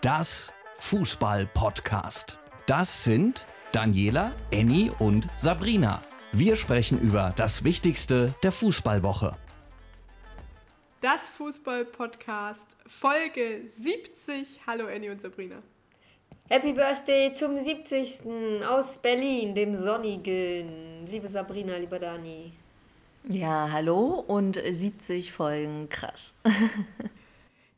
das Fußball-Podcast. Das sind Daniela, Annie und Sabrina. Wir sprechen über das Wichtigste der Fußballwoche. Das Fußball-Podcast, Folge 70. Hallo Annie und Sabrina. Happy Birthday zum 70. aus Berlin, dem sonnigen. Liebe Sabrina, lieber Dani. Ja, hallo und 70 Folgen, krass.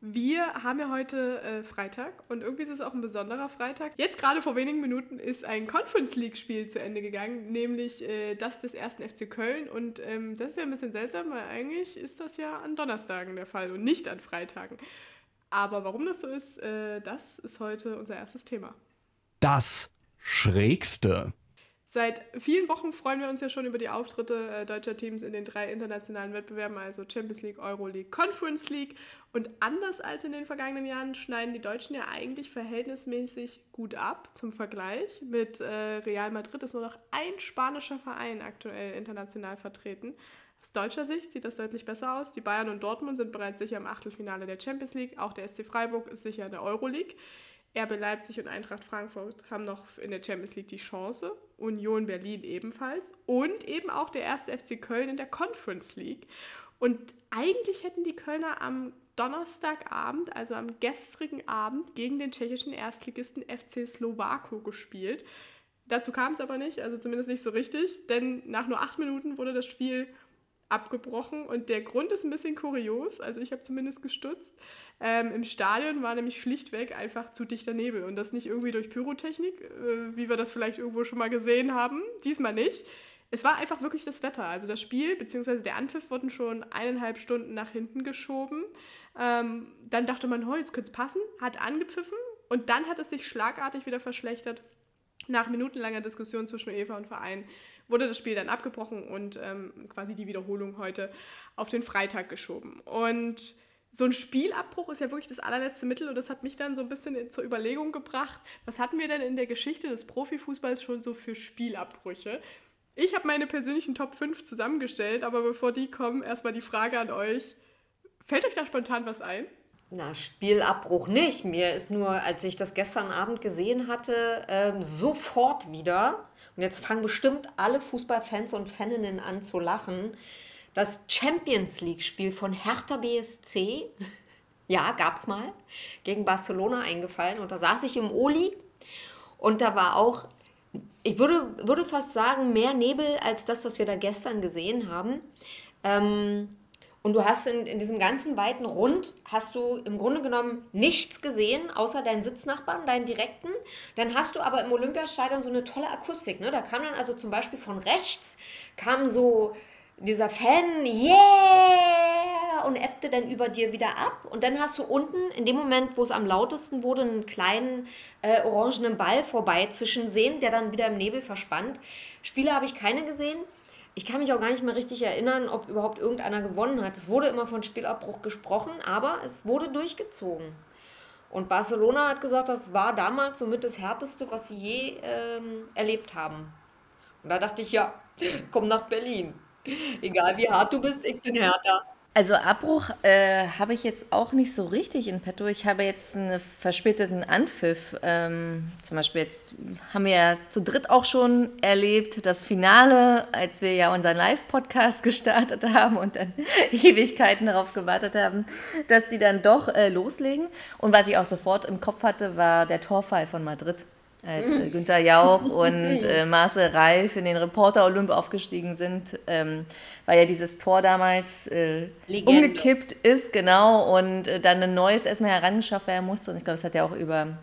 Wir haben ja heute äh, Freitag und irgendwie ist es auch ein besonderer Freitag. Jetzt gerade vor wenigen Minuten ist ein Conference League-Spiel zu Ende gegangen, nämlich äh, das des ersten FC Köln. Und ähm, das ist ja ein bisschen seltsam, weil eigentlich ist das ja an Donnerstagen der Fall und nicht an Freitagen. Aber warum das so ist, äh, das ist heute unser erstes Thema. Das Schrägste. Seit vielen Wochen freuen wir uns ja schon über die Auftritte äh, deutscher Teams in den drei internationalen Wettbewerben, also Champions League, Euro League, Conference League. Und anders als in den vergangenen Jahren schneiden die Deutschen ja eigentlich verhältnismäßig gut ab. Zum Vergleich mit äh, Real Madrid ist nur noch ein spanischer Verein aktuell international vertreten. Aus deutscher Sicht sieht das deutlich besser aus. Die Bayern und Dortmund sind bereits sicher im Achtelfinale der Champions League. Auch der SC Freiburg ist sicher in der Euro League. RB Leipzig und Eintracht Frankfurt haben noch in der Champions League die Chance. Union Berlin ebenfalls. Und eben auch der erste FC Köln in der Conference League. Und eigentlich hätten die Kölner am Donnerstagabend, also am gestrigen Abend, gegen den tschechischen Erstligisten FC Slowako gespielt. Dazu kam es aber nicht, also zumindest nicht so richtig, denn nach nur acht Minuten wurde das Spiel abgebrochen und der Grund ist ein bisschen kurios, also ich habe zumindest gestutzt. Ähm, Im Stadion war nämlich schlichtweg einfach zu dichter Nebel und das nicht irgendwie durch Pyrotechnik, äh, wie wir das vielleicht irgendwo schon mal gesehen haben, diesmal nicht. Es war einfach wirklich das Wetter. Also das Spiel bzw. der Anpfiff wurden schon eineinhalb Stunden nach hinten geschoben. Ähm, dann dachte man, oh, jetzt könnte es passen, hat angepfiffen und dann hat es sich schlagartig wieder verschlechtert. Nach minutenlanger Diskussion zwischen UEFA und Verein wurde das Spiel dann abgebrochen und ähm, quasi die Wiederholung heute auf den Freitag geschoben. Und so ein Spielabbruch ist ja wirklich das allerletzte Mittel und das hat mich dann so ein bisschen zur Überlegung gebracht, was hatten wir denn in der Geschichte des Profifußballs schon so für Spielabbrüche? Ich habe meine persönlichen Top 5 zusammengestellt, aber bevor die kommen, erstmal die Frage an euch. Fällt euch da spontan was ein? Na, Spielabbruch nicht. Mir ist nur, als ich das gestern Abend gesehen hatte, ähm, sofort wieder und jetzt fangen bestimmt alle Fußballfans und Faninnen an zu lachen, das Champions League-Spiel von Hertha BSC, ja, gab es mal, gegen Barcelona eingefallen. Und da saß ich im Oli und da war auch, ich würde, würde fast sagen, mehr Nebel als das, was wir da gestern gesehen haben. Ähm, und du hast in, in diesem ganzen weiten Rund, hast du im Grunde genommen nichts gesehen, außer deinen Sitznachbarn, deinen direkten. Dann hast du aber im Olympiastadion so eine tolle Akustik. Ne? Da kam dann also zum Beispiel von rechts, kam so dieser Fan, yeah, und ebbte dann über dir wieder ab. Und dann hast du unten, in dem Moment, wo es am lautesten wurde, einen kleinen äh, orangenen Ball vorbeizischen sehen, der dann wieder im Nebel verspannt. Spiele habe ich keine gesehen. Ich kann mich auch gar nicht mehr richtig erinnern, ob überhaupt irgendeiner gewonnen hat. Es wurde immer von Spielabbruch gesprochen, aber es wurde durchgezogen. Und Barcelona hat gesagt, das war damals somit das Härteste, was sie je ähm, erlebt haben. Und da dachte ich, ja, komm nach Berlin. Egal wie hart du bist, ich bin härter. Also Abbruch äh, habe ich jetzt auch nicht so richtig in petto. Ich habe jetzt einen verspäteten Anpfiff. Ähm, zum Beispiel jetzt haben wir ja zu dritt auch schon erlebt, das Finale, als wir ja unseren Live-Podcast gestartet haben und dann Ewigkeiten darauf gewartet haben, dass sie dann doch äh, loslegen. Und was ich auch sofort im Kopf hatte, war der Torfall von Madrid als äh, Günther Jauch und äh, Marcel Reif in den Reporter Olymp aufgestiegen sind, ähm, weil ja dieses Tor damals äh, umgekippt ist, genau, und äh, dann ein neues erstmal herangeschafft werden musste. Und ich glaube, es hat ja auch über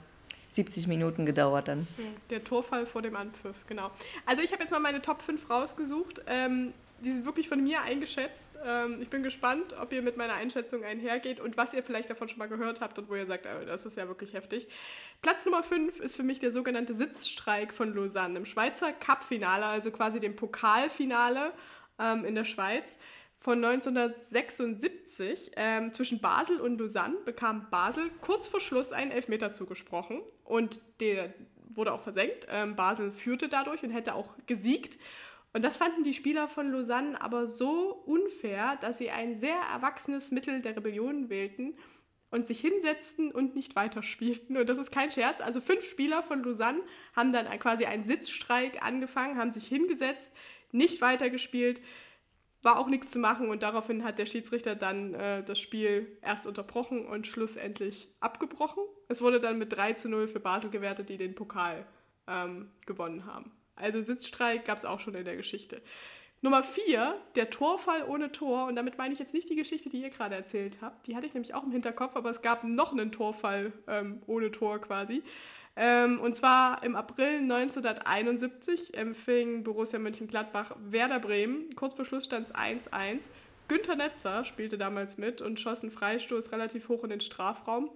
70 Minuten gedauert dann. Der Torfall vor dem Anpfiff, genau. Also ich habe jetzt mal meine Top 5 rausgesucht. Ähm, die sind wirklich von mir eingeschätzt. Ähm, ich bin gespannt, ob ihr mit meiner Einschätzung einhergeht und was ihr vielleicht davon schon mal gehört habt und wo ihr sagt, oh, das ist ja wirklich heftig. Platz Nummer 5 ist für mich der sogenannte Sitzstreik von Lausanne im Schweizer Cup-Finale, also quasi dem Pokalfinale ähm, in der Schweiz. Von 1976 ähm, zwischen Basel und Lausanne bekam Basel kurz vor Schluss einen Elfmeter zugesprochen und der wurde auch versenkt. Ähm, Basel führte dadurch und hätte auch gesiegt. Und das fanden die Spieler von Lausanne aber so unfair, dass sie ein sehr erwachsenes Mittel der Rebellion wählten. und sich hinsetzten und nicht weiterspielten. Und das ist kein Scherz. Also fünf Spieler von Lausanne haben dann quasi einen Sitzstreik angefangen, haben sich hingesetzt, nicht weitergespielt, war auch nichts zu machen und daraufhin hat der Schiedsrichter dann äh, das Spiel erst unterbrochen und schlussendlich abgebrochen. Es wurde dann mit 3 zu 0 für Basel gewertet, die den Pokal ähm, gewonnen haben. Also Sitzstreik gab es auch schon in der Geschichte. Nummer 4, der Torfall ohne Tor. Und damit meine ich jetzt nicht die Geschichte, die ihr gerade erzählt habt. Die hatte ich nämlich auch im Hinterkopf, aber es gab noch einen Torfall ähm, ohne Tor quasi. Ähm, und zwar im April 1971 empfing Borussia Mönchengladbach Werder Bremen. Kurz vor Schluss stand es 1-1. Günther Netzer spielte damals mit und schoss einen Freistoß relativ hoch in den Strafraum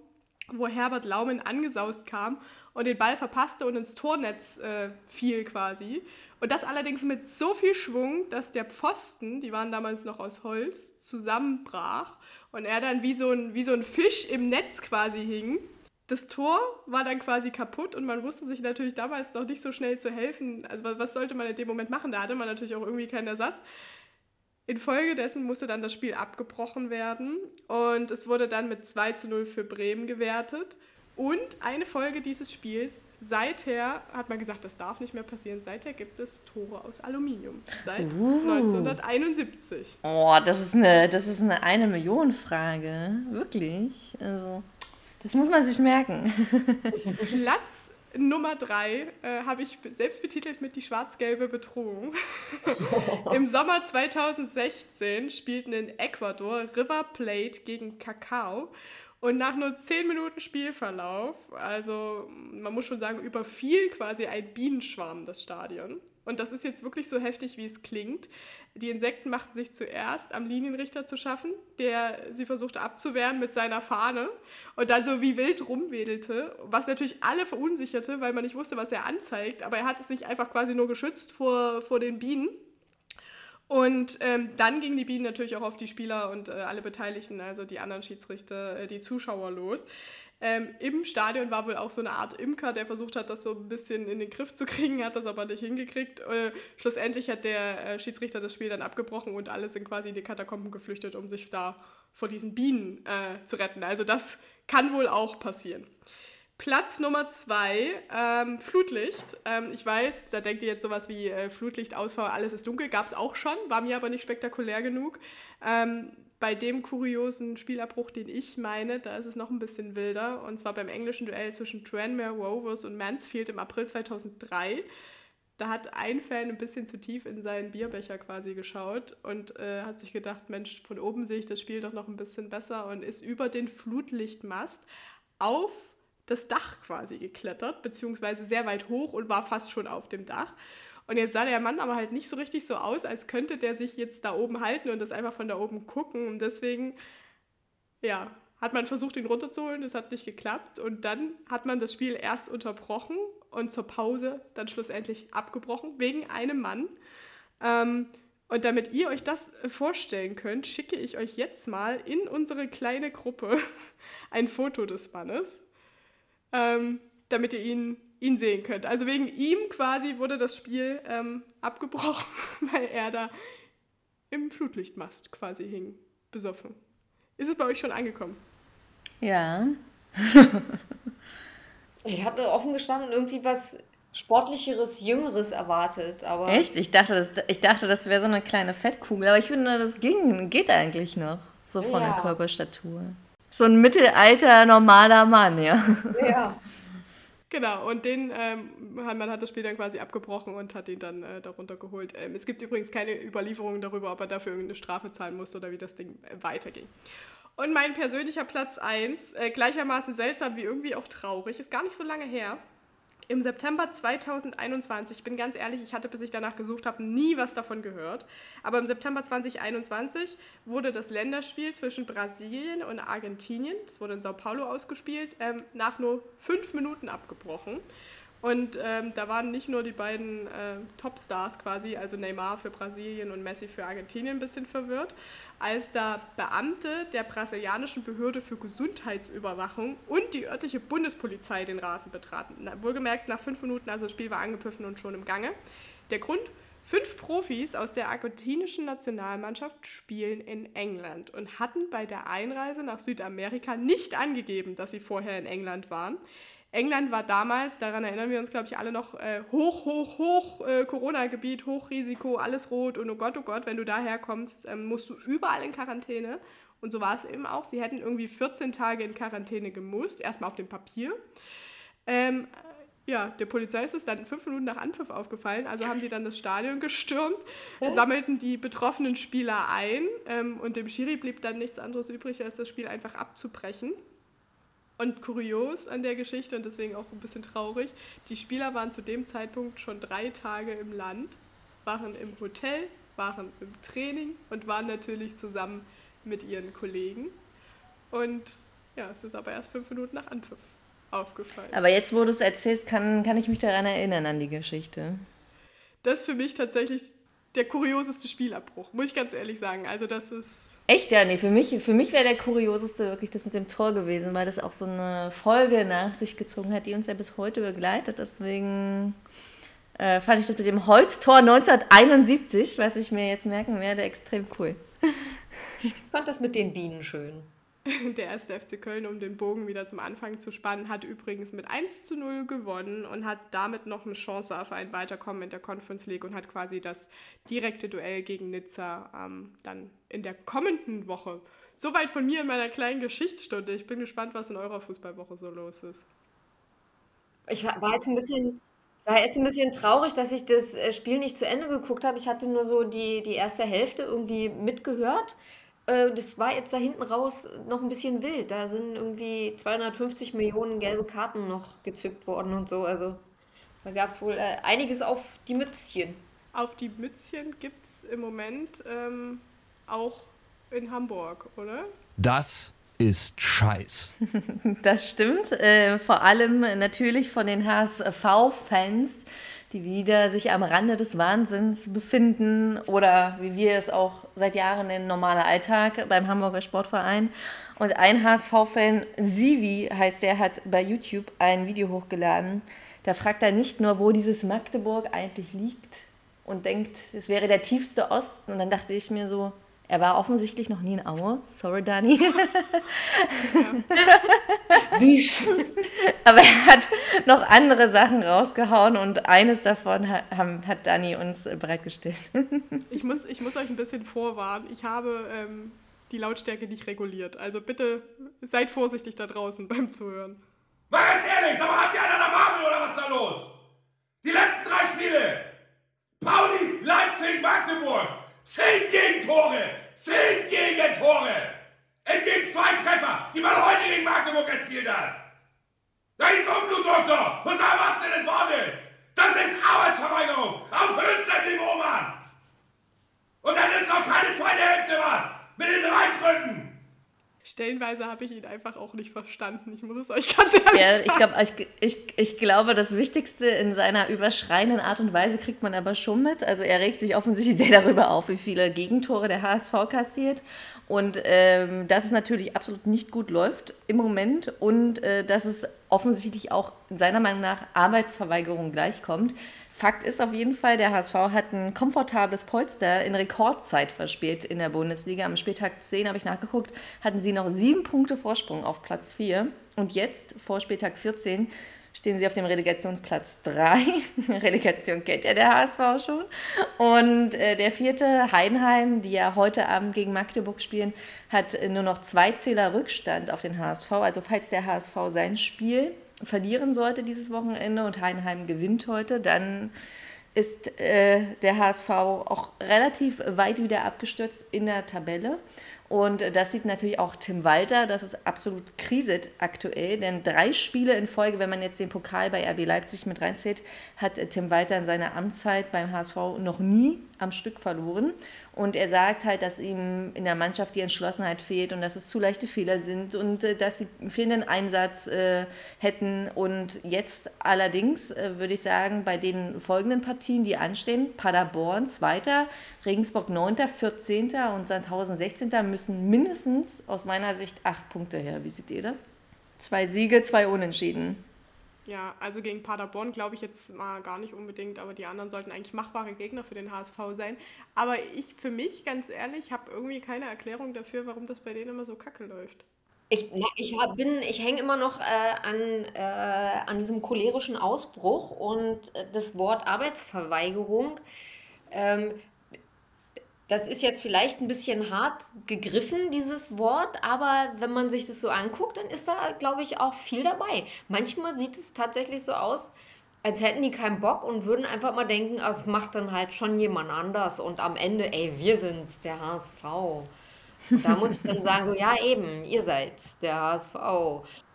wo Herbert Laumen angesaust kam und den Ball verpasste und ins Tornetz äh, fiel quasi. Und das allerdings mit so viel Schwung, dass der Pfosten, die waren damals noch aus Holz, zusammenbrach und er dann wie so ein, wie so ein Fisch im Netz quasi hing. Das Tor war dann quasi kaputt und man wusste sich natürlich damals noch nicht so schnell zu helfen. Also was sollte man in dem Moment machen? Da hatte man natürlich auch irgendwie keinen Ersatz. Infolgedessen musste dann das Spiel abgebrochen werden und es wurde dann mit 2 zu 0 für Bremen gewertet. Und eine Folge dieses Spiels, seither hat man gesagt, das darf nicht mehr passieren, seither gibt es Tore aus Aluminium. Seit uh. 1971. Oh, das ist eine, das ist eine eine Million Frage. Wirklich. Also, das muss man sich merken. Platz Nummer drei äh, habe ich selbst betitelt mit die schwarz-gelbe Bedrohung. Im Sommer 2016 spielten in Ecuador River Plate gegen Kakao und nach nur 10 Minuten Spielverlauf, also man muss schon sagen, überfiel quasi ein Bienenschwarm das Stadion. Und das ist jetzt wirklich so heftig, wie es klingt. Die Insekten machten sich zuerst am Linienrichter zu schaffen, der sie versuchte abzuwehren mit seiner Fahne und dann so wie wild rumwedelte, was natürlich alle verunsicherte, weil man nicht wusste, was er anzeigt. Aber er hatte sich einfach quasi nur geschützt vor, vor den Bienen. Und ähm, dann gingen die Bienen natürlich auch auf die Spieler und äh, alle Beteiligten, also die anderen Schiedsrichter, äh, die Zuschauer los. Ähm, Im Stadion war wohl auch so eine Art Imker, der versucht hat, das so ein bisschen in den Griff zu kriegen, hat das aber nicht hingekriegt. Äh, schlussendlich hat der äh, Schiedsrichter das Spiel dann abgebrochen und alle sind quasi in die Katakomben geflüchtet, um sich da vor diesen Bienen äh, zu retten. Also das kann wohl auch passieren. Platz Nummer zwei, ähm, Flutlicht. Ähm, ich weiß, da denkt ihr jetzt sowas wie äh, Flutlichtausfall, alles ist dunkel. Gab es auch schon, war mir aber nicht spektakulär genug. Ähm, bei dem kuriosen Spielabbruch, den ich meine, da ist es noch ein bisschen wilder. Und zwar beim englischen Duell zwischen Tranmere Rovers und Mansfield im April 2003. Da hat ein Fan ein bisschen zu tief in seinen Bierbecher quasi geschaut und äh, hat sich gedacht, Mensch, von oben sehe ich das Spiel doch noch ein bisschen besser und ist über den Flutlichtmast auf das Dach quasi geklettert, beziehungsweise sehr weit hoch und war fast schon auf dem Dach. Und jetzt sah der Mann aber halt nicht so richtig so aus, als könnte der sich jetzt da oben halten und das einfach von da oben gucken. Und deswegen, ja, hat man versucht, ihn runterzuholen, das hat nicht geklappt. Und dann hat man das Spiel erst unterbrochen und zur Pause dann schlussendlich abgebrochen, wegen einem Mann. Ähm, und damit ihr euch das vorstellen könnt, schicke ich euch jetzt mal in unsere kleine Gruppe ein Foto des Mannes ähm, damit ihr ihn, ihn sehen könnt. Also wegen ihm quasi wurde das Spiel ähm, abgebrochen, weil er da im Flutlichtmast quasi hing, besoffen. Ist es bei euch schon angekommen? Ja. ich hatte offen gestanden irgendwie was sportlicheres, jüngeres erwartet, aber. Echt? Ich dachte, das, ich dachte, das wäre so eine kleine Fettkugel, aber ich finde, das ging, geht eigentlich noch. So von ja. der Körperstatur so ein Mittelalter normaler Mann, ja. Ja. Genau, und den, ähm, man hat das Spiel dann quasi abgebrochen und hat ihn dann äh, darunter geholt. Ähm, es gibt übrigens keine Überlieferungen darüber, ob er dafür irgendeine Strafe zahlen musste oder wie das Ding äh, weiterging. Und mein persönlicher Platz 1, äh, gleichermaßen seltsam wie irgendwie auch traurig, ist gar nicht so lange her. Im September 2021, ich bin ganz ehrlich, ich hatte, bis ich danach gesucht habe, nie was davon gehört. Aber im September 2021 wurde das Länderspiel zwischen Brasilien und Argentinien, das wurde in Sao Paulo ausgespielt, ähm, nach nur fünf Minuten abgebrochen. Und ähm, da waren nicht nur die beiden äh, Topstars quasi, also Neymar für Brasilien und Messi für Argentinien, ein bisschen verwirrt, als da Beamte der brasilianischen Behörde für Gesundheitsüberwachung und die örtliche Bundespolizei den Rasen betraten. Na, wohlgemerkt nach fünf Minuten, also das Spiel war angepfiffen und schon im Gange. Der Grund, Fünf Profis aus der argentinischen Nationalmannschaft spielen in England und hatten bei der Einreise nach Südamerika nicht angegeben, dass sie vorher in England waren. England war damals, daran erinnern wir uns, glaube ich, alle noch, äh, hoch, hoch, hoch äh, Corona-Gebiet, Hochrisiko, alles rot und oh Gott, oh Gott, wenn du daher kommst, ähm, musst du überall in Quarantäne. Und so war es eben auch. Sie hätten irgendwie 14 Tage in Quarantäne gemusst, erstmal auf dem Papier. Ähm, ja, der Polizei ist es dann fünf Minuten nach Anpfiff aufgefallen, also haben die dann das Stadion gestürmt, sammelten die betroffenen Spieler ein ähm, und dem Schiri blieb dann nichts anderes übrig, als das Spiel einfach abzubrechen. Und kurios an der Geschichte und deswegen auch ein bisschen traurig, die Spieler waren zu dem Zeitpunkt schon drei Tage im Land, waren im Hotel, waren im Training und waren natürlich zusammen mit ihren Kollegen. Und ja, es ist aber erst fünf Minuten nach Anpfiff aufgefallen. Aber jetzt, wo du es erzählst, kann, kann ich mich daran erinnern, an die Geschichte. Das ist für mich tatsächlich der kurioseste Spielabbruch, muss ich ganz ehrlich sagen. Also das ist... Echt? Ja, nee, für mich, für mich wäre der kurioseste wirklich das mit dem Tor gewesen, weil das auch so eine Folge nach sich gezogen hat, die uns ja bis heute begleitet. Deswegen äh, fand ich das mit dem Holztor 1971, was ich mir jetzt merken werde, extrem cool. Ich fand das mit den Bienen schön. Der erste FC Köln, um den Bogen wieder zum Anfang zu spannen, hat übrigens mit 1 zu 0 gewonnen und hat damit noch eine Chance auf ein Weiterkommen in der Conference League und hat quasi das direkte Duell gegen Nizza ähm, dann in der kommenden Woche. Soweit von mir in meiner kleinen Geschichtsstunde. Ich bin gespannt, was in eurer Fußballwoche so los ist. Ich war jetzt ein bisschen, war jetzt ein bisschen traurig, dass ich das äh, Spiel nicht zu Ende geguckt habe. Ich hatte nur so die, die erste Hälfte irgendwie mitgehört. Äh, das war jetzt da hinten raus noch ein bisschen wild. Da sind irgendwie 250 Millionen gelbe Karten noch gezückt worden und so. Also da gab es wohl äh, einiges auf die Mützchen. Auf die Mützchen gibt es im Moment ähm, auch in Hamburg, oder? Das ist Scheiß. Das stimmt. Äh, vor allem natürlich von den HSV-Fans die wieder sich am Rande des Wahnsinns befinden oder wie wir es auch seit Jahren nennen, normaler Alltag beim Hamburger Sportverein. Und ein HSV-Fan, Sivi heißt der, hat bei YouTube ein Video hochgeladen. Da fragt er nicht nur, wo dieses Magdeburg eigentlich liegt und denkt, es wäre der tiefste Osten. Und dann dachte ich mir so, er war offensichtlich noch nie in Aue. Sorry, Dani. Aber er hat noch andere Sachen rausgehauen und eines davon hat, hat Dani uns bereitgestellt. ich, muss, ich muss euch ein bisschen vorwarnen. Ich habe ähm, die Lautstärke nicht reguliert. Also bitte seid vorsichtig da draußen beim Zuhören. Mal ganz ehrlich, sag mal, habt ihr einen an der Marvel oder was ist da los? Die letzten drei Spiele. Pauli, Leipzig, Magdeburg. Zehn Gegentore! Zehn Gegentore! Entgegen zwei Treffer, die man heute gegen Magdeburg erzielt hat! Da ist Unblut, Doktor! Und sag, was denn das Wort ist! Das ist Arbeitsverweigerung auf höchstem Niveau, Mann! Und dann nützt auch keine zweite Hälfte was! Mit den Reingründen! Stellenweise habe ich ihn einfach auch nicht verstanden. Ich muss es euch ganz ehrlich ja, sagen. Ich, glaub, ich, ich, ich glaube, das Wichtigste in seiner überschreienden Art und Weise kriegt man aber schon mit. Also er regt sich offensichtlich sehr darüber auf, wie viele Gegentore der HSV kassiert. Und ähm, dass es natürlich absolut nicht gut läuft im Moment und äh, dass es offensichtlich auch seiner Meinung nach Arbeitsverweigerung gleichkommt. Fakt ist auf jeden Fall, der HSV hat ein komfortables Polster in Rekordzeit verspielt in der Bundesliga. Am Spieltag 10 habe ich nachgeguckt, hatten sie noch sieben Punkte Vorsprung auf Platz 4. Und jetzt, vor Spieltag 14, stehen sie auf dem Relegationsplatz 3. Relegation kennt ja der HSV schon. Und äh, der vierte, Heinheim, die ja heute Abend gegen Magdeburg spielen, hat nur noch zwei Zähler Rückstand auf den HSV. Also falls der HSV sein Spiel verlieren sollte dieses Wochenende und Heidenheim gewinnt heute, dann ist äh, der HSV auch relativ weit wieder abgestürzt in der Tabelle. Und das sieht natürlich auch Tim Walter, das ist absolut kriset aktuell, denn drei Spiele in Folge, wenn man jetzt den Pokal bei RB Leipzig mit reinzählt, hat Tim Walter in seiner Amtszeit beim HSV noch nie am Stück verloren. Und er sagt halt, dass ihm in der Mannschaft die Entschlossenheit fehlt und dass es zu leichte Fehler sind und äh, dass sie fehlenden Einsatz äh, hätten. Und jetzt allerdings äh, würde ich sagen, bei den folgenden Partien, die anstehen, Paderborn Zweiter, Regensburg 9., 14. und Sandhausen 16. müssen mindestens aus meiner Sicht acht Punkte her. Wie seht ihr das? Zwei Siege, zwei Unentschieden. Ja, also gegen Paderborn glaube ich jetzt mal gar nicht unbedingt, aber die anderen sollten eigentlich machbare Gegner für den HSV sein. Aber ich für mich, ganz ehrlich, habe irgendwie keine Erklärung dafür, warum das bei denen immer so kacke läuft. Ich, ich ich hänge immer noch äh, an, äh, an diesem cholerischen Ausbruch und äh, das Wort Arbeitsverweigerung. Ähm, das ist jetzt vielleicht ein bisschen hart gegriffen, dieses Wort, aber wenn man sich das so anguckt, dann ist da, glaube ich, auch viel dabei. Manchmal sieht es tatsächlich so aus, als hätten die keinen Bock und würden einfach mal denken, ah, es macht dann halt schon jemand anders und am Ende, ey, wir sind's, der HSV. Da muss ich dann sagen, so, ja, eben, ihr seid's, der HSV.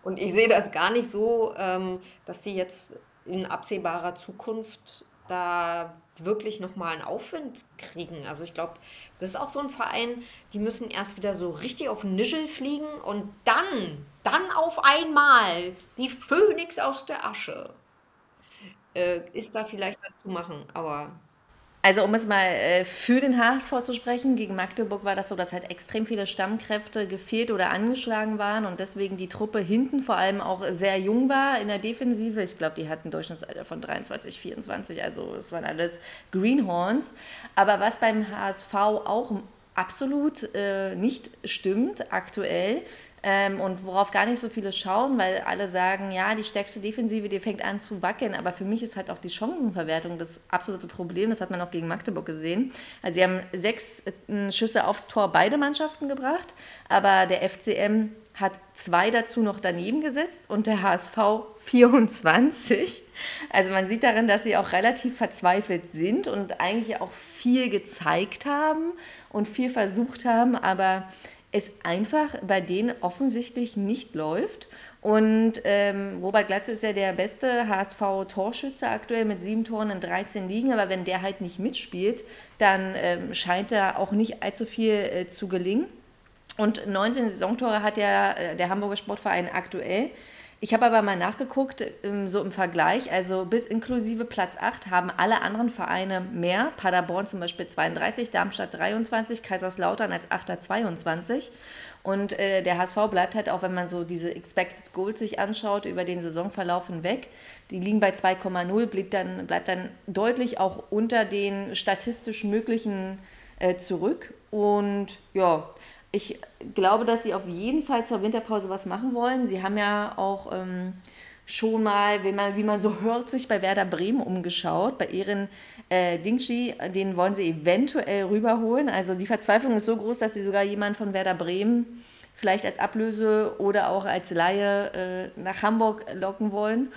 Und ich sehe das gar nicht so, ähm, dass sie jetzt in absehbarer Zukunft da wirklich nochmal einen Aufwind kriegen. Also ich glaube, das ist auch so ein Verein, die müssen erst wieder so richtig auf den Nischel fliegen und dann, dann auf einmal die Phönix aus der Asche äh, ist da vielleicht dazu machen. Aber also um es mal äh, für den HSV zu sprechen, gegen Magdeburg war das so, dass halt extrem viele Stammkräfte gefehlt oder angeschlagen waren und deswegen die Truppe hinten vor allem auch sehr jung war in der Defensive. Ich glaube, die hatten Durchschnittsalter von 23, 24, also es waren alles Greenhorns. Aber was beim HSV auch absolut äh, nicht stimmt aktuell, ähm, und worauf gar nicht so viele schauen, weil alle sagen, ja, die stärkste Defensive, die fängt an zu wackeln. Aber für mich ist halt auch die Chancenverwertung das absolute Problem. Das hat man auch gegen Magdeburg gesehen. Also sie haben sechs äh, Schüsse aufs Tor beide Mannschaften gebracht, aber der FCM hat zwei dazu noch daneben gesetzt und der HSV 24. Also man sieht darin, dass sie auch relativ verzweifelt sind und eigentlich auch viel gezeigt haben und viel versucht haben, aber es einfach bei denen offensichtlich nicht läuft. Und ähm, Robert Glatze ist ja der beste HSV-Torschütze aktuell mit sieben Toren in 13 Ligen. Aber wenn der halt nicht mitspielt, dann ähm, scheint da auch nicht allzu viel äh, zu gelingen. Und 19 Saisontore hat ja äh, der Hamburger Sportverein aktuell. Ich habe aber mal nachgeguckt, ähm, so im Vergleich, also bis inklusive Platz 8 haben alle anderen Vereine mehr. Paderborn zum Beispiel 32, Darmstadt 23, Kaiserslautern als 8er 22. Und äh, der HSV bleibt halt auch, wenn man so diese Expected Goals sich anschaut, über den Saisonverlauf hinweg. Die liegen bei 2,0, bleibt dann, bleibt dann deutlich auch unter den statistisch möglichen äh, zurück. Und ja, ich glaube, dass sie auf jeden Fall zur Winterpause was machen wollen. Sie haben ja auch ähm, schon mal, wie man, wie man so hört, sich bei Werder Bremen umgeschaut. Bei ihren äh, Dingshi, den wollen sie eventuell rüberholen. Also die Verzweiflung ist so groß, dass sie sogar jemanden von Werder Bremen vielleicht als Ablöse oder auch als Laie äh, nach Hamburg locken wollen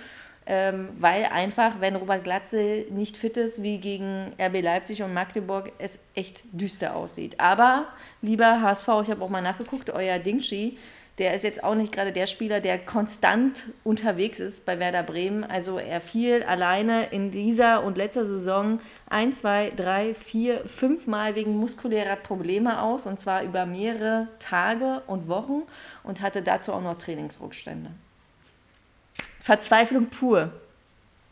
ähm, weil einfach, wenn Robert Glatze nicht fit ist, wie gegen RB Leipzig und Magdeburg, es echt düster aussieht. Aber, lieber HSV, ich habe auch mal nachgeguckt, euer Dingshi, der ist jetzt auch nicht gerade der Spieler, der konstant unterwegs ist bei Werder Bremen. Also er fiel alleine in dieser und letzter Saison ein, zwei, drei, vier, fünf Mal wegen muskulärer Probleme aus und zwar über mehrere Tage und Wochen und hatte dazu auch noch Trainingsrückstände. Verzweiflung pur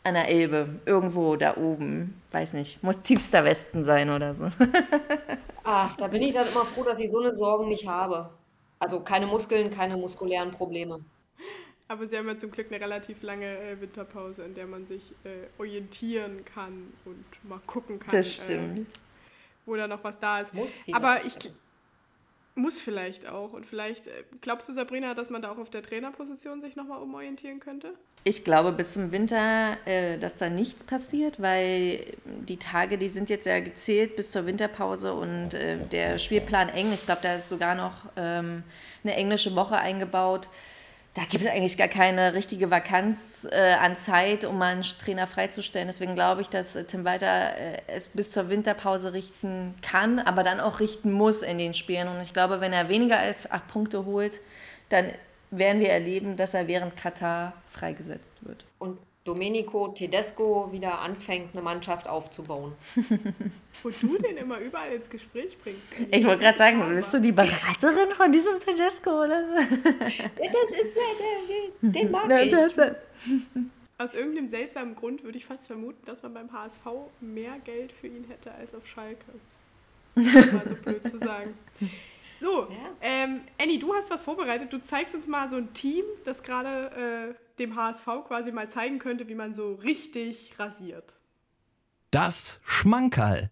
an der Elbe, irgendwo da oben. Weiß nicht, muss tiefster Westen sein oder so. Ach, da bin ich dann immer froh, dass ich so eine Sorgen nicht habe. Also keine Muskeln, keine muskulären Probleme. Aber Sie haben ja zum Glück eine relativ lange äh, Winterpause, in der man sich äh, orientieren kann und mal gucken kann, das stimmt. Äh, wo da noch was da ist. Muss Aber ich, muss vielleicht auch. Und vielleicht, äh, glaubst du, Sabrina, dass man da auch auf der Trainerposition sich nochmal umorientieren könnte? Ich glaube bis zum Winter, äh, dass da nichts passiert, weil die Tage, die sind jetzt ja gezählt bis zur Winterpause und äh, der Spielplan eng. Ich glaube, da ist sogar noch ähm, eine englische Woche eingebaut da gibt es eigentlich gar keine richtige Vakanz äh, an Zeit, um mal einen Trainer freizustellen. Deswegen glaube ich, dass äh, Tim Walter äh, es bis zur Winterpause richten kann, aber dann auch richten muss in den Spielen. Und ich glaube, wenn er weniger als acht Punkte holt, dann werden wir erleben, dass er während Katar freigesetzt wird. Und Domenico Tedesco wieder anfängt, eine Mannschaft aufzubauen. Wo du den immer überall ins Gespräch bringst. Ich wollte gerade sagen, bist du die Beraterin von diesem Tedesco oder so? Das ist der, den mag ich. Aus irgendeinem seltsamen Grund würde ich fast vermuten, dass man beim HSV mehr Geld für ihn hätte als auf Schalke. Mal so blöd zu sagen. So, ja. ähm, Annie, du hast was vorbereitet. Du zeigst uns mal so ein Team, das gerade äh, dem HSV quasi mal zeigen könnte, wie man so richtig rasiert. Das Schmankerl.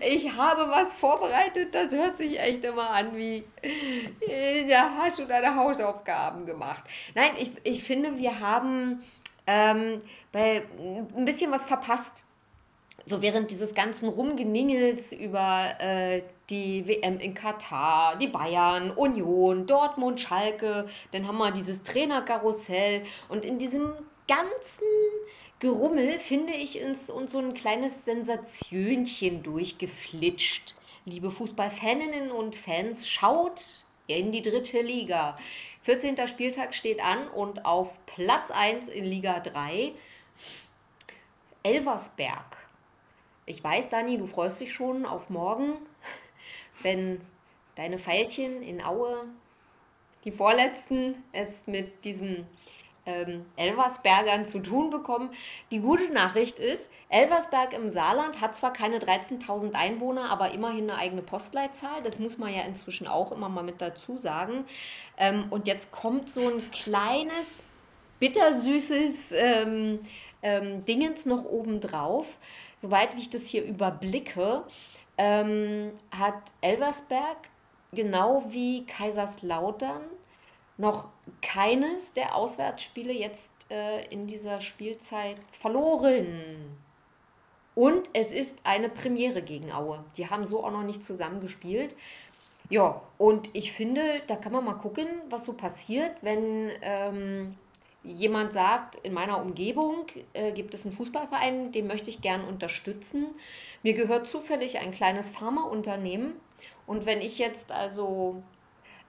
Ich habe was vorbereitet, das hört sich echt immer an wie, äh, da hast du deine Hausaufgaben gemacht. Nein, ich, ich finde, wir haben ähm, bei, ein bisschen was verpasst. So während dieses ganzen Rumgeningels über äh, die WM in Katar, die Bayern, Union, Dortmund, Schalke, dann haben wir dieses Trainerkarussell und in diesem ganzen Gerummel finde ich uns, uns so ein kleines Sensationchen durchgeflitscht. Liebe Fußballfaninnen und Fans, schaut in die dritte Liga. 14. Spieltag steht an und auf Platz 1 in Liga 3 Elversberg. Ich weiß, Dani, du freust dich schon auf morgen, wenn deine Pfeilchen in Aue, die vorletzten, es mit diesem ähm, Elversbergern zu tun bekommen. Die gute Nachricht ist, Elversberg im Saarland hat zwar keine 13.000 Einwohner, aber immerhin eine eigene Postleitzahl. Das muss man ja inzwischen auch immer mal mit dazu sagen. Ähm, und jetzt kommt so ein kleines, bittersüßes ähm, ähm, Dingens noch obendrauf. Soweit wie ich das hier überblicke, ähm, hat Elversberg genau wie Kaiserslautern noch keines der Auswärtsspiele jetzt äh, in dieser Spielzeit verloren. Und es ist eine Premiere gegen Aue. Die haben so auch noch nicht zusammengespielt. Ja, und ich finde, da kann man mal gucken, was so passiert, wenn ähm, jemand sagt, in meiner Umgebung äh, gibt es einen Fußballverein, den möchte ich gern unterstützen. Mir gehört zufällig ein kleines Pharmaunternehmen. Und wenn ich jetzt also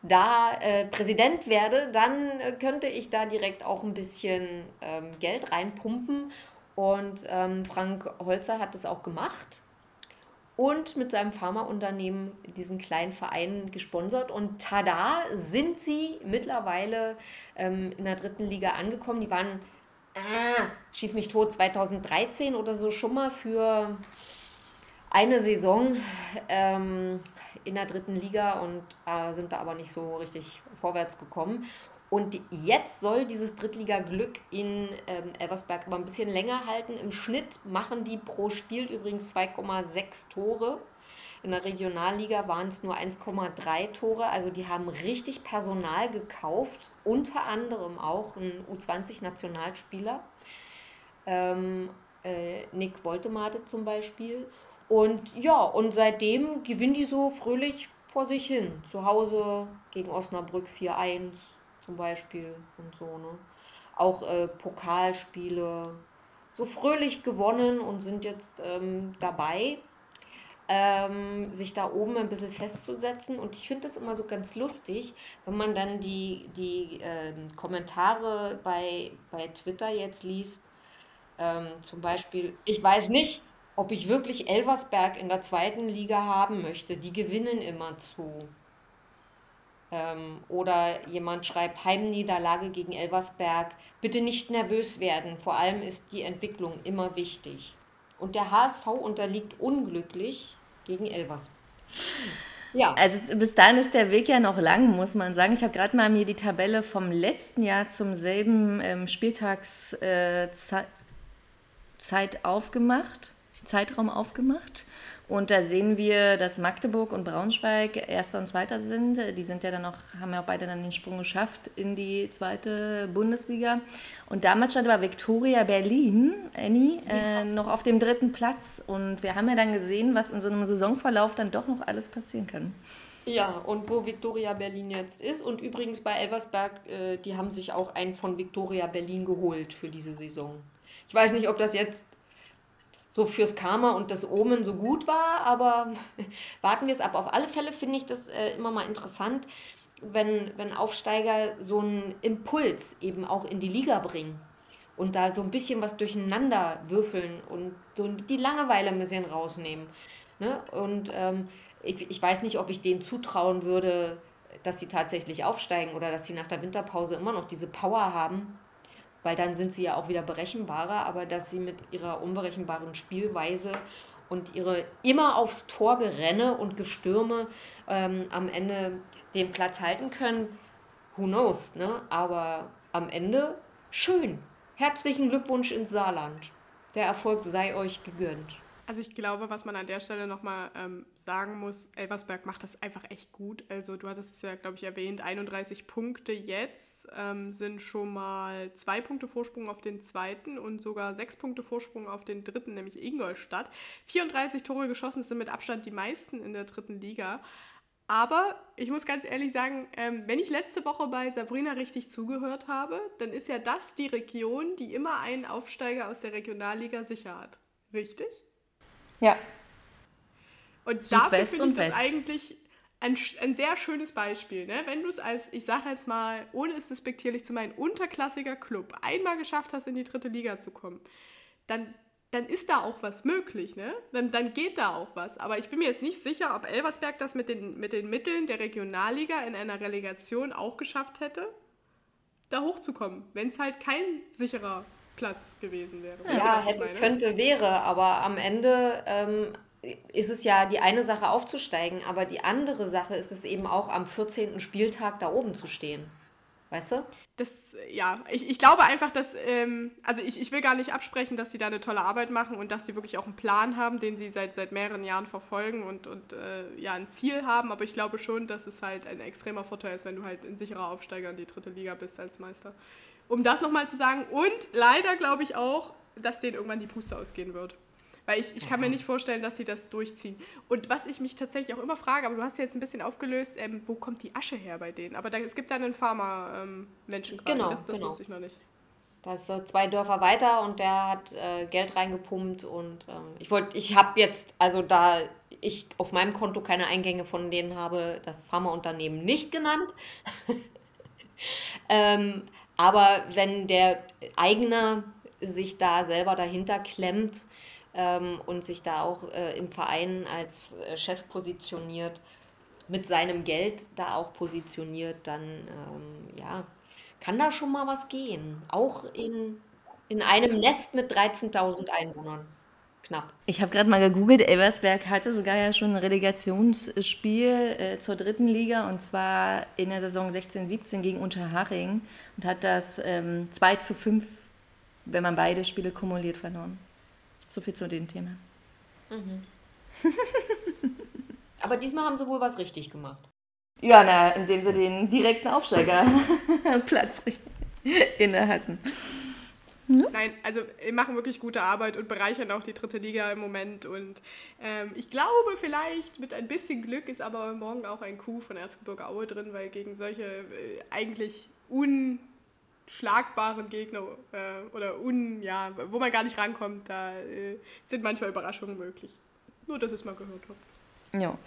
da äh, Präsident werde, dann äh, könnte ich da direkt auch ein bisschen ähm, Geld reinpumpen. Und ähm, Frank Holzer hat das auch gemacht und mit seinem Pharmaunternehmen diesen kleinen Verein gesponsert. Und tada, sind sie mittlerweile ähm, in der dritten Liga angekommen. Die waren, ah, schieß mich tot, 2013 oder so schon mal für eine Saison ähm, in der dritten Liga und äh, sind da aber nicht so richtig vorwärts gekommen. Und jetzt soll dieses Drittliga-Glück in ähm, Elversberg aber ein bisschen länger halten. Im Schnitt machen die pro Spiel übrigens 2,6 Tore. In der Regionalliga waren es nur 1,3 Tore. Also die haben richtig Personal gekauft, unter anderem auch ein U20-Nationalspieler. Ähm, äh, Nick Woltemade zum Beispiel. Und ja, und seitdem gewinnen die so fröhlich vor sich hin. Zu Hause gegen Osnabrück 4-1 zum Beispiel und so, ne? Auch äh, Pokalspiele so fröhlich gewonnen und sind jetzt ähm, dabei, ähm, sich da oben ein bisschen festzusetzen. Und ich finde das immer so ganz lustig, wenn man dann die, die ähm, Kommentare bei, bei Twitter jetzt liest. Ähm, zum Beispiel, ich weiß nicht, ob ich wirklich Elversberg in der zweiten Liga haben möchte. Die gewinnen immer zu. Ähm, oder jemand schreibt Heimniederlage gegen Elversberg. Bitte nicht nervös werden. Vor allem ist die Entwicklung immer wichtig. Und der HSV unterliegt unglücklich gegen Elversberg. Ja. Also bis dahin ist der Weg ja noch lang, muss man sagen. Ich habe gerade mal mir die Tabelle vom letzten Jahr zum selben ähm, Spieltagszeit äh, aufgemacht. Zeitraum aufgemacht. Und da sehen wir, dass Magdeburg und Braunschweig Erster und Zweiter sind. Die sind ja dann noch, haben ja auch beide dann den Sprung geschafft in die zweite Bundesliga. Und damals stand aber Viktoria Berlin, Annie, äh, noch auf dem dritten Platz. Und wir haben ja dann gesehen, was in so einem Saisonverlauf dann doch noch alles passieren kann. Ja, und wo Viktoria Berlin jetzt ist. Und übrigens bei Elversberg, äh, die haben sich auch einen von Viktoria Berlin geholt für diese Saison. Ich weiß nicht, ob das jetzt so fürs Karma und das Omen so gut war, aber warten wir es ab. Auf alle Fälle finde ich das äh, immer mal interessant, wenn, wenn Aufsteiger so einen Impuls eben auch in die Liga bringen und da so ein bisschen was durcheinander würfeln und so die Langeweile ein bisschen rausnehmen. Ne? Und ähm, ich, ich weiß nicht, ob ich denen zutrauen würde, dass sie tatsächlich aufsteigen oder dass sie nach der Winterpause immer noch diese Power haben, weil dann sind sie ja auch wieder berechenbarer, aber dass sie mit ihrer unberechenbaren Spielweise und ihre immer aufs Tor gerenne und Gestürme ähm, am Ende den Platz halten können, who knows, ne? Aber am Ende schön. Herzlichen Glückwunsch ins Saarland. Der Erfolg sei euch gegönnt. Also ich glaube, was man an der Stelle nochmal ähm, sagen muss, Elversberg macht das einfach echt gut. Also du hattest es ja, glaube ich, erwähnt, 31 Punkte jetzt ähm, sind schon mal zwei Punkte Vorsprung auf den zweiten und sogar sechs Punkte Vorsprung auf den dritten, nämlich Ingolstadt. 34 Tore geschossen sind mit Abstand die meisten in der dritten Liga. Aber ich muss ganz ehrlich sagen, ähm, wenn ich letzte Woche bei Sabrina richtig zugehört habe, dann ist ja das die Region, die immer einen Aufsteiger aus der Regionalliga sicher hat. Richtig? Ja. Und dafür finde ich das eigentlich ein, ein sehr schönes Beispiel. Ne? Wenn du es als, ich sage jetzt mal, ohne es despektierlich zu meinen, unterklassiger Club einmal geschafft hast, in die dritte Liga zu kommen, dann, dann ist da auch was möglich. Ne? Dann, dann geht da auch was. Aber ich bin mir jetzt nicht sicher, ob Elversberg das mit den, mit den Mitteln der Regionalliga in einer Relegation auch geschafft hätte, da hochzukommen, wenn es halt kein sicherer Platz gewesen wäre. Ja, hätte, könnte, wäre, aber am Ende ähm, ist es ja die eine Sache aufzusteigen, aber die andere Sache ist es eben auch am 14. Spieltag da oben zu stehen. Weißt du? Das, ja, ich, ich glaube einfach, dass, ähm, also ich, ich will gar nicht absprechen, dass sie da eine tolle Arbeit machen und dass sie wirklich auch einen Plan haben, den sie seit, seit mehreren Jahren verfolgen und, und äh, ja, ein Ziel haben, aber ich glaube schon, dass es halt ein extremer Vorteil ist, wenn du halt ein sicherer Aufsteiger in die dritte Liga bist als Meister um das nochmal zu sagen. Und leider glaube ich auch, dass denen irgendwann die Puste ausgehen wird. Weil ich, ich kann mir nicht vorstellen, dass sie das durchziehen. Und was ich mich tatsächlich auch immer frage, aber du hast ja jetzt ein bisschen aufgelöst, ähm, wo kommt die Asche her bei denen? Aber da, es gibt da einen Pharma-Menschen ähm, gerade, genau, das, das genau. wusste ich noch nicht. Da ist so zwei Dörfer weiter und der hat äh, Geld reingepumpt und ähm, ich wollte, ich habe jetzt, also da ich auf meinem Konto keine Eingänge von denen habe, das Pharmaunternehmen nicht genannt. ähm, aber wenn der Eigner sich da selber dahinter klemmt ähm, und sich da auch äh, im Verein als äh, Chef positioniert, mit seinem Geld da auch positioniert, dann ähm, ja, kann da schon mal was gehen. Auch in, in einem Nest mit 13.000 Einwohnern knapp. Ich habe gerade mal gegoogelt, Elversberg hatte sogar ja schon ein Relegationsspiel äh, zur dritten Liga und zwar in der Saison 16-17 gegen Unterhaching und hat das ähm, 2 zu 5, wenn man beide Spiele kumuliert, verloren. So viel zu dem Thema. Mhm. Aber diesmal haben sie wohl was richtig gemacht. Ja, na, indem sie den direkten Aufsteigerplatz inne hatten. Hm? Nein, also wir machen wirklich gute Arbeit und bereichern auch die dritte Liga im Moment. Und ähm, ich glaube, vielleicht mit ein bisschen Glück ist aber morgen auch ein Coup von Erzgebirge Aue drin, weil gegen solche äh, eigentlich unschlagbaren Gegner äh, oder un, ja, wo man gar nicht rankommt, da äh, sind manchmal Überraschungen möglich. Nur, dass ich es mal gehört habe. Ja.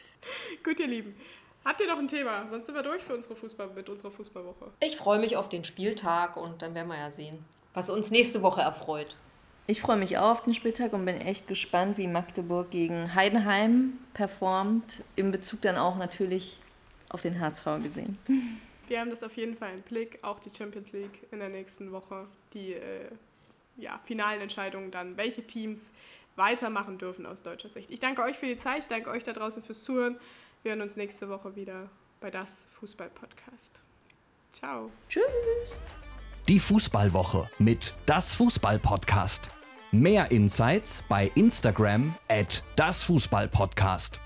Gut, ihr Lieben. Habt ihr noch ein Thema? Sonst sind wir durch für unsere Fußball mit unserer Fußballwoche. Ich freue mich auf den Spieltag und dann werden wir ja sehen was uns nächste Woche erfreut. Ich freue mich auch auf den Spieltag und bin echt gespannt, wie Magdeburg gegen Heidenheim performt. In Bezug dann auch natürlich auf den HSV gesehen. Wir haben das auf jeden Fall im Blick, auch die Champions League in der nächsten Woche. Die äh, ja, finalen Entscheidungen dann, welche Teams weitermachen dürfen aus deutscher Sicht. Ich danke euch für die Zeit, ich danke euch da draußen fürs Zuhören. Wir hören uns nächste Woche wieder bei das Fußball-Podcast. Ciao. Tschüss. Die Fußballwoche mit Das Fußball-Podcast. Mehr Insights bei Instagram at das Fußball-Podcast.